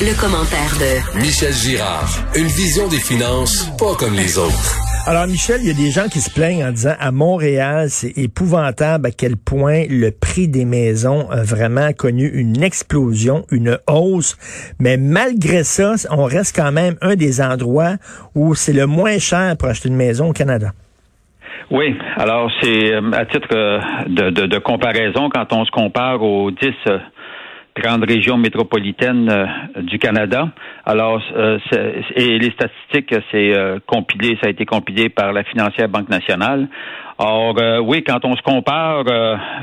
Le, commentaire de Michel Girard. Une vision des finances pas comme les autres. Alors, Michel, il y a des gens qui se plaignent en disant à Montréal, c'est épouvantable à quel point le prix des maisons a vraiment connu une explosion, une hausse. Mais malgré ça, on reste quand même un des endroits où c'est le moins cher pour acheter une maison au Canada. Oui, alors c'est euh, à titre euh, de, de, de, comparaison, quand on se compare aux 10 grande région métropolitaine euh, du Canada. Alors, euh, et les statistiques, c'est euh, compilé, ça a été compilé par la financière Banque nationale. Or, oui, quand on se compare,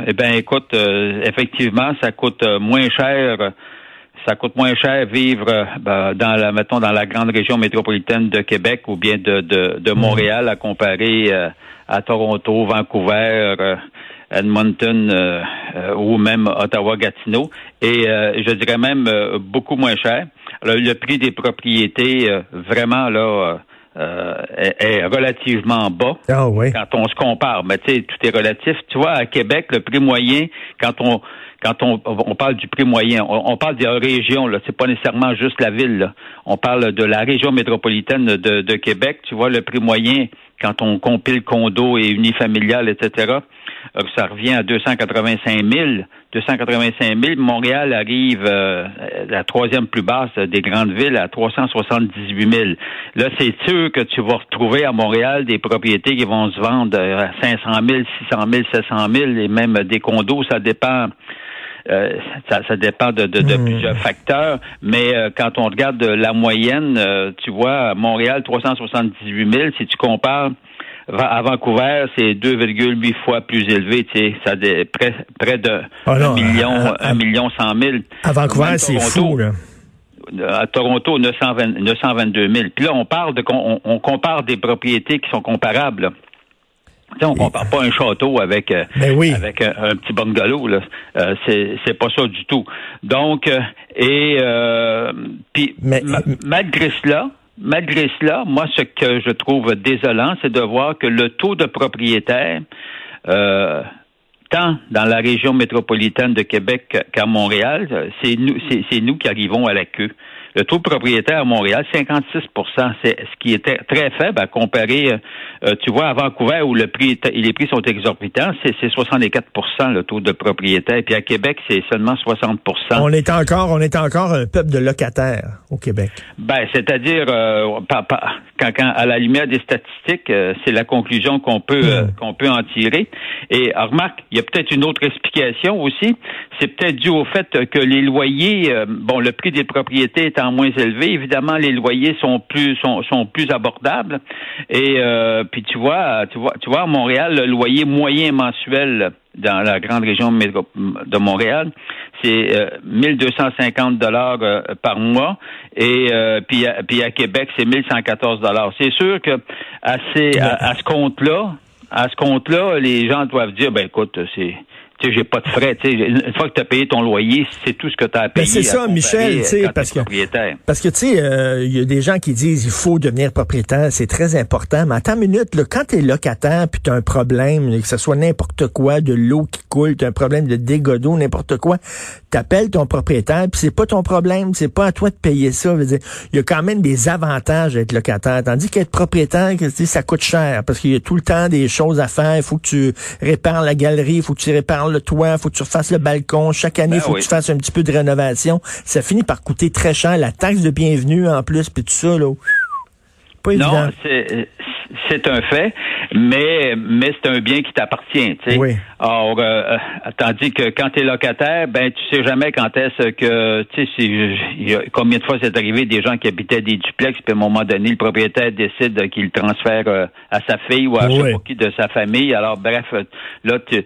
eh bien, écoute, effectivement, ça coûte moins cher. Ça coûte moins cher vivre ben, dans la, mettons, dans la grande région métropolitaine de Québec ou bien de, de, de Montréal à comparer à Toronto, Vancouver, Edmonton euh, euh, ou même Ottawa-Gatineau, et euh, je dirais même beaucoup moins cher. le prix des propriétés, vraiment là. est, relativement bas ah oui. quand on se compare. Mais tu sais, tout est relatif. Tu vois, à Québec, le prix moyen, quand on quand on, on parle du prix moyen, on, parle des régions, là, c'est pas nécessairement juste la ville. Là. On parle de la région métropolitaine de, de Québec. Tu vois, le prix moyen, quand on compile condo et unifamilial, etc., euh, ça revient à 285 000. 285 000. Montréal arrive euh, la troisième plus basse des grandes villes à 378 000. Là, c'est sûr que tu vas retrouver à Montréal des propriétés qui vont se vendre à 500 000, 600 000, 700 000 et même des condos. Ça dépend. Euh, ça, dépend de, hmm. plusieurs facteurs, mais quand on regarde la moyenne, tu vois, à Montréal, 378 000, si tu compares à Vancouver, c'est 2,8 fois plus élevé, tu sais, ça près, près de oh million, un million cent mille. À Vancouver, c'est fou, là. À Toronto, 920, 922 000. Puis là, on parle de, on, compare des propriétés qui sont comparables. Tu sais, on compare pas un château avec euh, ben avec un, petit bungalow là. Euh, c'est c'est pas ça du tout. Donc euh, et euh, puis malgré cela, malgré cela, moi, ce que je trouve désolant, c'est de voir que le taux de propriétaires, euh, tant dans la région métropolitaine de Québec qu'à Montréal, c'est nous, c'est nous qui arrivons à la queue. Le taux de propriétaire à Montréal, 56% c'est ce qui était très faible à comparer, euh, tu vois, à Vancouver où le prix les prix sont exorbitants, c'est 64% le taux de propriétaire. Puis à Québec, c'est seulement 60% On est encore, on est encore un peuple de locataires au Québec. Ben, c'est-à-dire, euh, quand, à la lumière des statistiques, euh, c'est la conclusion qu'on peut hmm. qu'on peut en tirer. Et remarque, il y a peut-être une autre explication aussi. C'est peut-être dû au fait que les loyers, bon, le prix des propriétés est en moins élevé, évidemment les loyers sont plus sont, sont plus abordables. Et euh, puis tu vois, tu vois, tu vois, à Montréal, le loyer moyen mensuel dans la grande région de Montréal, c'est 1250 euh, dollars euh, par mois et puis, à, puis à Québec, c'est 1114 dollars. C'est sûr que à, ces, à ce compte-là, à ce compte-là, les gens doivent dire ben écoute, c'est tu sais, j'ai pas de frais. Tu sais, une fois que tu as payé ton loyer, c'est tout ce que tu as payé. c'est ça, Michel, tu sais, parce que parce que tu sais, euh, il y a des gens qui disent il faut devenir propriétaire, c'est très important. Mais attends une minute, là, quand t'es locataire puis t'as un problème, que ce soit n'importe quoi, de l'eau qui coule, t'as un problème de dégâts d'eau, n'importe quoi, t'appelles ton propriétaire puis c'est pas ton problème, c'est pas à toi de payer ça. il y a quand même des avantages d'être locataire, tandis qu'être propriétaire, ça coûte cher parce qu'il y a tout le temps des choses à faire. Il faut que tu répares la galerie, il faut que tu répares le toit, faut que tu refasses le balcon. Chaque année, il ben faut que tu fasses un petit peu de rénovation. Ça finit par coûter très cher. La taxe de bienvenue en plus, puis tout ça, là. Pas non, c'est un fait, mais mais c'est un bien qui t'appartient, tu sais. Oui. Or, euh, tandis que quand tu es locataire, ben tu sais jamais quand est-ce que, tu sais, combien de fois c'est arrivé des gens qui habitaient des duplex, puis à un moment donné, le propriétaire décide qu'il transfère euh, à sa fille ou à je sais pas qui de sa famille. Alors bref, là tu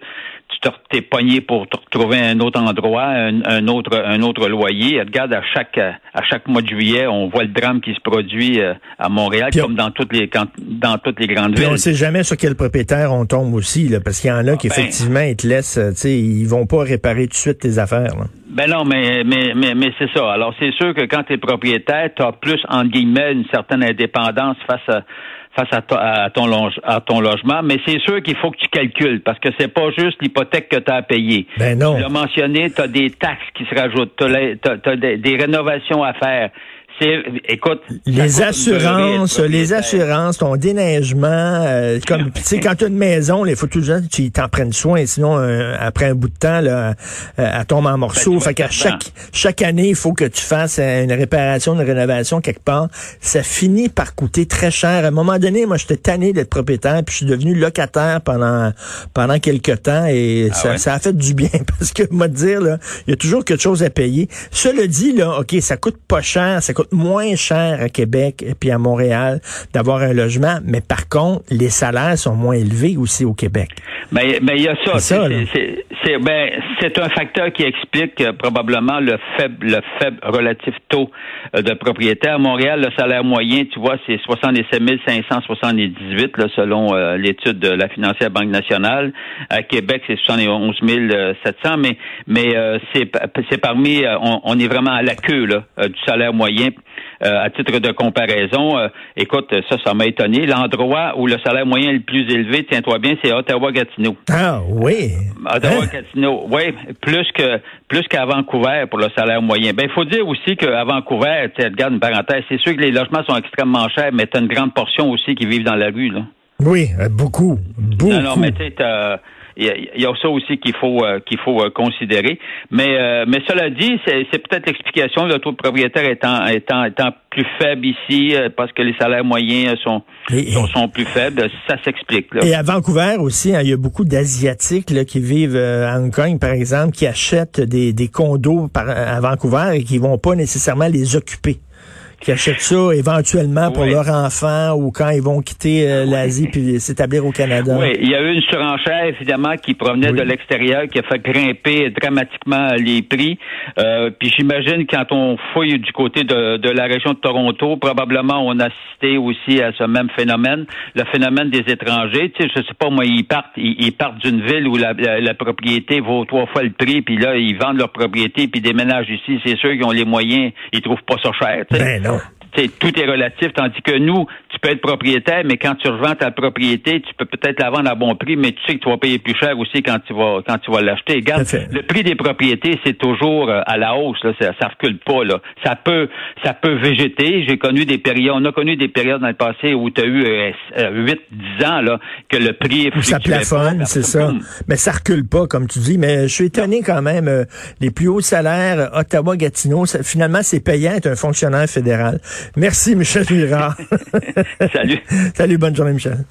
t'es pogné pour trouver un autre endroit, un, autre un autre loyer. Regarde, à chaque à chaque mois de juillet, on voit le drame qui se produit euh, à Montréal, comme dans toutes les dans toutes les grandes villes. On ne sait jamais sur quel propriétaire on tombe aussi, là, parce qu'il y en a qui ah, ben. effectivement ils te laissent, tu sais, ils vont pas réparer tout de suite tes affaires. Ben non, mais mais mais, mais c'est ça. Alors c'est sûr que quand tu es propriétaire, tu as plus en guillemets une certaine indépendance face à face à, ton, à ton logement, mais c'est sûr qu'il faut que tu calcules parce que c'est pas juste l'hypothèque que tu as à payer. Ben non. Tu l'as mentionné, tu as des taxes qui se rajoutent, tu as, des rénovations à faire écoute, les assurances, les assurances, ton déneigement, euh, comme tu sais quand tu as une maison, il faut toujours tu t'en prennes soin, sinon euh, après un bout de temps là, euh, elle tombe en morceaux. Ben, fait qu'à chaque chaque année, il faut que tu fasses une réparation, une rénovation quelque part. Ça finit par coûter très cher. À un moment donné, moi, j'étais tanné d'être propriétaire, puis je suis devenu locataire pendant pendant quelques temps, et ah ça, ça a fait du bien parce que moi dire là, il y a toujours quelque chose à payer. Cela dit là, ok, ça coûte pas cher, ça coûte moins cher à Québec et puis à Montréal d'avoir un logement, mais par contre, les salaires sont moins élevés aussi au Québec. Mais ben, ben, il y a ça. C'est ben, c'est un facteur qui explique euh, probablement le faible le faible relatif taux euh, de propriétaires. À Montréal, le salaire moyen, tu vois, c'est 77 578 là, selon euh, l'étude de la financière Banque nationale. À Québec, c'est 71 700, mais mais c'est parmi on, on, est vraiment à la queue là, du salaire moyen euh, à titre de comparaison, euh, écoute, ça, ça m'a étonné. L'endroit où le salaire moyen est le plus élevé, tiens-toi bien, c'est Ottawa-Gatineau. Ah oui. Ottawa-Gatineau, oui, plus que plus qu'à Vancouver pour le salaire moyen. Ben, il faut dire aussi qu'à Vancouver, tu regarde une parenthèse, c'est sûr que les logements sont extrêmement chers, mais tu as une grande portion aussi qui vivent dans la rue, là. Oui, euh, beaucoup, beaucoup. Non, non, mais tu sais, il y, a ça aussi qu'il faut euh, qu'il faut euh, considérer. Mais euh, mais cela dit, c'est, peut-être l'explication. Le taux de propriétaire étant étant étant plus faible ici parce que les salaires moyens sont sont, plus faibles, ça s'explique. Et à Vancouver aussi, hein, il y a beaucoup d'asiatiques qui vivent à Hong Kong, par exemple, qui achètent des, des condos par, à Vancouver et qui vont pas nécessairement les occuper qui achètent ça éventuellement pour leur enfant ou quand ils vont quitter euh, l'Asie puis s'établir au Canada. Oui, il y a eu une surenchère évidemment qui provenait de l'extérieur qui a fait grimper dramatiquement les prix. Euh, puis j'imagine quand on fouille du côté de, de, la région de Toronto, probablement on a assisté aussi à ce même phénomène, le phénomène des étrangers. Tu sais, je sais pas moi, ils partent, ils, partent d'une ville où la, la, propriété vaut trois fois le prix, puis là ils vendent leur propriété puis déménagent ici. C'est sûr qu'ils ont les moyens, ils trouvent pas ça cher. Ben non tout est relatif, tandis que nous, tu peux être propriétaire, mais quand tu revends ta propriété, tu peux peut-être la vendre à bon prix, mais tu sais que tu vas payer plus cher aussi quand tu vas quand tu vas l'acheter. Regarde, le prix des propriétés, c'est toujours euh, à la hausse, là, ça, ça recule pas. Là. Ça peut ça peut végéter. J'ai connu des périodes, on a connu des périodes dans le passé où tu as eu euh, 8, euh, 10 ans là, que le prix Ça plafonne, c'est ça. Mais ça recule pas, comme tu dis. Mais je suis étonné quand même. Euh, les plus hauts salaires, Ottawa-Gatineau, finalement, c'est payant être un fonctionnaire fédéral. Merci, Michel Mirard. Salut. Salut, bonne journée, Michel.